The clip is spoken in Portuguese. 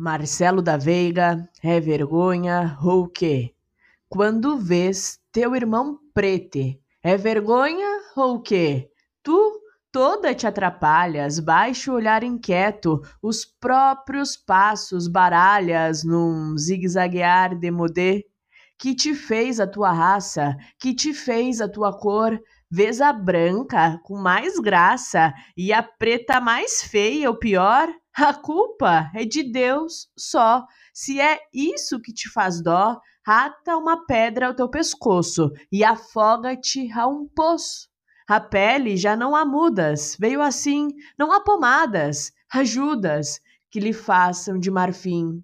Marcelo da Veiga, é vergonha ou quê? Quando vês teu irmão prete, é vergonha ou quê? Tu toda te atrapalhas, baixo olhar inquieto, os próprios passos baralhas num zigue-zaguear de modê. Que te fez a tua raça, que te fez a tua cor, vês a branca com mais graça e a preta mais feia ou pior? A culpa é de Deus só. Se é isso que te faz dó, ata uma pedra ao teu pescoço e afoga-te a um poço. A pele já não há mudas, veio assim, não há pomadas, ajudas que lhe façam de marfim.